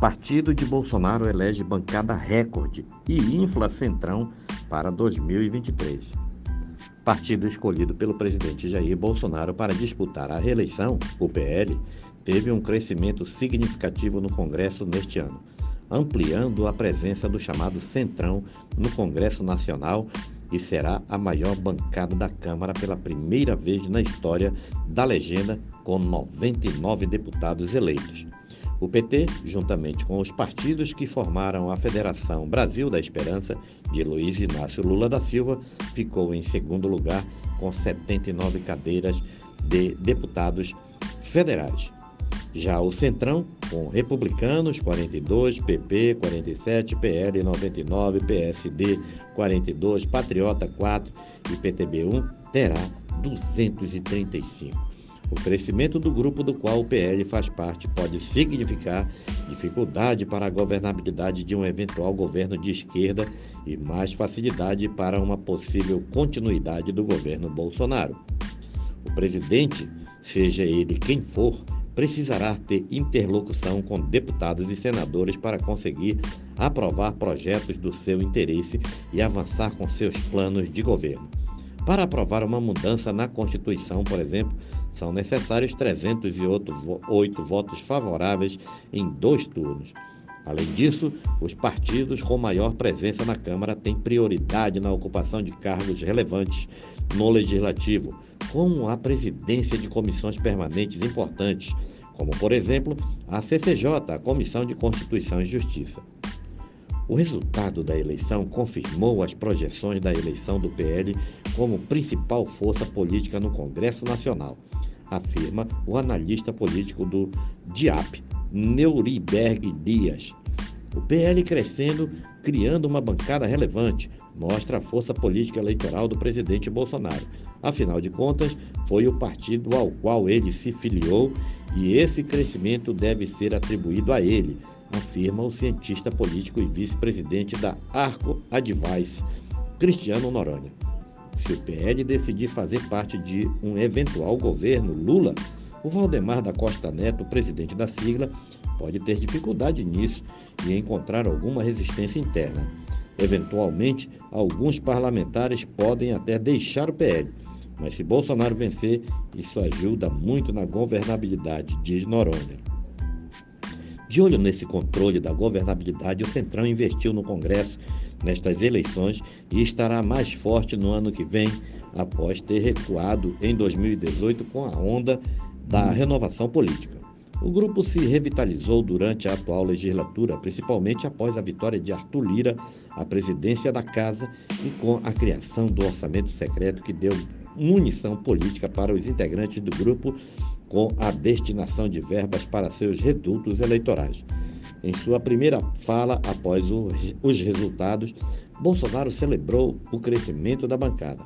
Partido de Bolsonaro elege bancada recorde e infla Centrão para 2023. Partido escolhido pelo presidente Jair Bolsonaro para disputar a reeleição, o PL, teve um crescimento significativo no Congresso neste ano, ampliando a presença do chamado Centrão no Congresso Nacional e será a maior bancada da Câmara pela primeira vez na história da legenda, com 99 deputados eleitos. O PT, juntamente com os partidos que formaram a Federação Brasil da Esperança, de Luiz Inácio Lula da Silva, ficou em segundo lugar com 79 cadeiras de deputados federais. Já o Centrão, com republicanos 42, PP 47, PL 99, PSD 42, Patriota 4 e PTB 1, terá 235. O crescimento do grupo do qual o PL faz parte pode significar dificuldade para a governabilidade de um eventual governo de esquerda e mais facilidade para uma possível continuidade do governo Bolsonaro. O presidente, seja ele quem for, precisará ter interlocução com deputados e senadores para conseguir aprovar projetos do seu interesse e avançar com seus planos de governo. Para aprovar uma mudança na Constituição, por exemplo, são necessários 308 votos favoráveis em dois turnos. Além disso, os partidos com maior presença na Câmara têm prioridade na ocupação de cargos relevantes no Legislativo, como a presidência de comissões permanentes importantes, como, por exemplo, a CCJ, a Comissão de Constituição e Justiça. O resultado da eleição confirmou as projeções da eleição do PL como principal força política no Congresso Nacional, afirma o analista político do DIAP, Neuriberg Dias. O PL crescendo, criando uma bancada relevante, mostra a força política eleitoral do presidente Bolsonaro. Afinal de contas, foi o partido ao qual ele se filiou e esse crescimento deve ser atribuído a ele, afirma o cientista político e vice-presidente da Arco Advice, Cristiano Noronha. Se o PL decidir fazer parte de um eventual governo Lula, o Valdemar da Costa Neto, presidente da sigla, pode ter dificuldade nisso e encontrar alguma resistência interna. Eventualmente, alguns parlamentares podem até deixar o PL, mas se Bolsonaro vencer, isso ajuda muito na governabilidade, diz Noronha. De olho nesse controle da governabilidade, o Centrão investiu no Congresso nestas eleições e estará mais forte no ano que vem, após ter recuado em 2018 com a onda da renovação política. O grupo se revitalizou durante a atual legislatura, principalmente após a vitória de Arthur Lira à presidência da Casa e com a criação do orçamento secreto que deu munição política para os integrantes do grupo com a destinação de verbas para seus redutos eleitorais. Em sua primeira fala após os resultados, Bolsonaro celebrou o crescimento da bancada.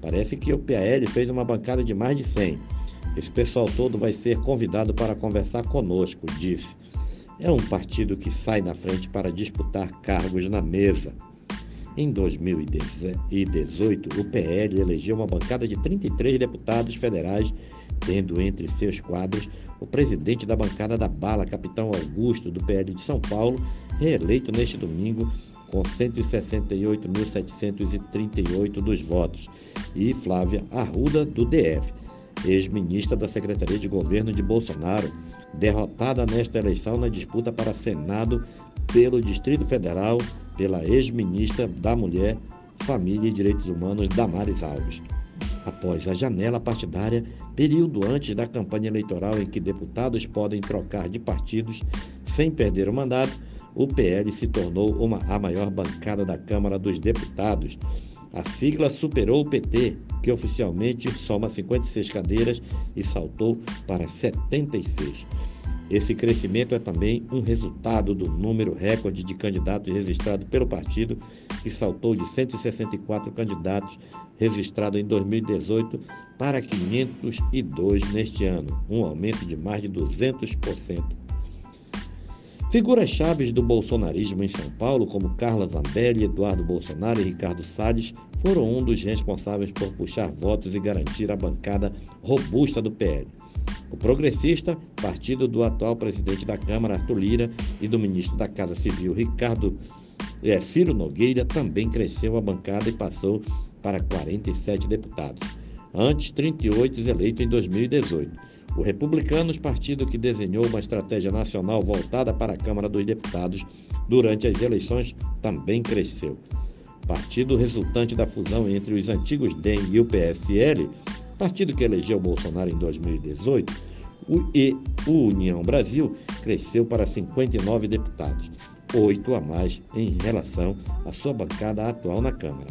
Parece que o PAL fez uma bancada de mais de 100. Esse pessoal todo vai ser convidado para conversar conosco, disse. É um partido que sai na frente para disputar cargos na mesa. Em 2018, o PL elegeu uma bancada de 33 deputados federais tendo entre seus quadros o presidente da bancada da Bala, capitão Augusto, do PL de São Paulo, reeleito neste domingo com 168.738 dos votos, e Flávia Arruda, do DF, ex-ministra da Secretaria de Governo de Bolsonaro, derrotada nesta eleição na disputa para Senado pelo Distrito Federal pela ex-ministra da Mulher, Família e Direitos Humanos, Damares Alves após a janela partidária, período antes da campanha eleitoral em que deputados podem trocar de partidos sem perder o mandato, o PL se tornou uma, a maior bancada da Câmara dos Deputados. A sigla superou o PT, que oficialmente soma 56 cadeiras e saltou para 76. Esse crescimento é também um resultado do número recorde de candidatos registrados pelo partido, que saltou de 164 candidatos registrados em 2018 para 502 neste ano, um aumento de mais de 200%. Figuras chaves do bolsonarismo em São Paulo, como Carla Zambelli, Eduardo Bolsonaro e Ricardo Salles, foram um dos responsáveis por puxar votos e garantir a bancada robusta do PL. O progressista, partido do atual presidente da Câmara, Arthur Lira, e do ministro da Casa Civil, Ricardo é, Ciro Nogueira, também cresceu a bancada e passou para 47 deputados, antes 38 eleitos em 2018. O Republicanos, partido que desenhou uma estratégia nacional voltada para a Câmara dos Deputados durante as eleições, também cresceu. Partido resultante da fusão entre os antigos DEM e o PSL, partido que elegeu Bolsonaro em 2018, o, e o União Brasil cresceu para 59 deputados, oito a mais em relação à sua bancada atual na Câmara.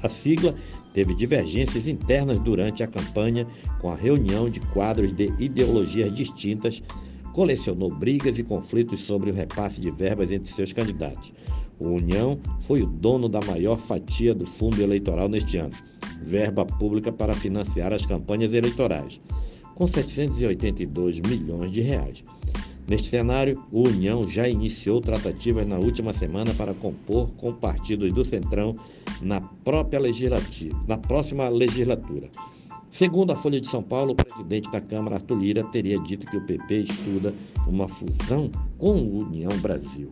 A sigla teve divergências internas durante a campanha, com a reunião de quadros de ideologias distintas, colecionou brigas e conflitos sobre o repasse de verbas entre seus candidatos. O União foi o dono da maior fatia do fundo eleitoral neste ano, verba pública para financiar as campanhas eleitorais, com 782 milhões de reais. Neste cenário, o União já iniciou tratativas na última semana para compor com partidos do Centrão na própria legislativa, na próxima legislatura. Segundo a Folha de São Paulo, o presidente da Câmara, Arthur Lira, teria dito que o PP estuda uma fusão com o União Brasil.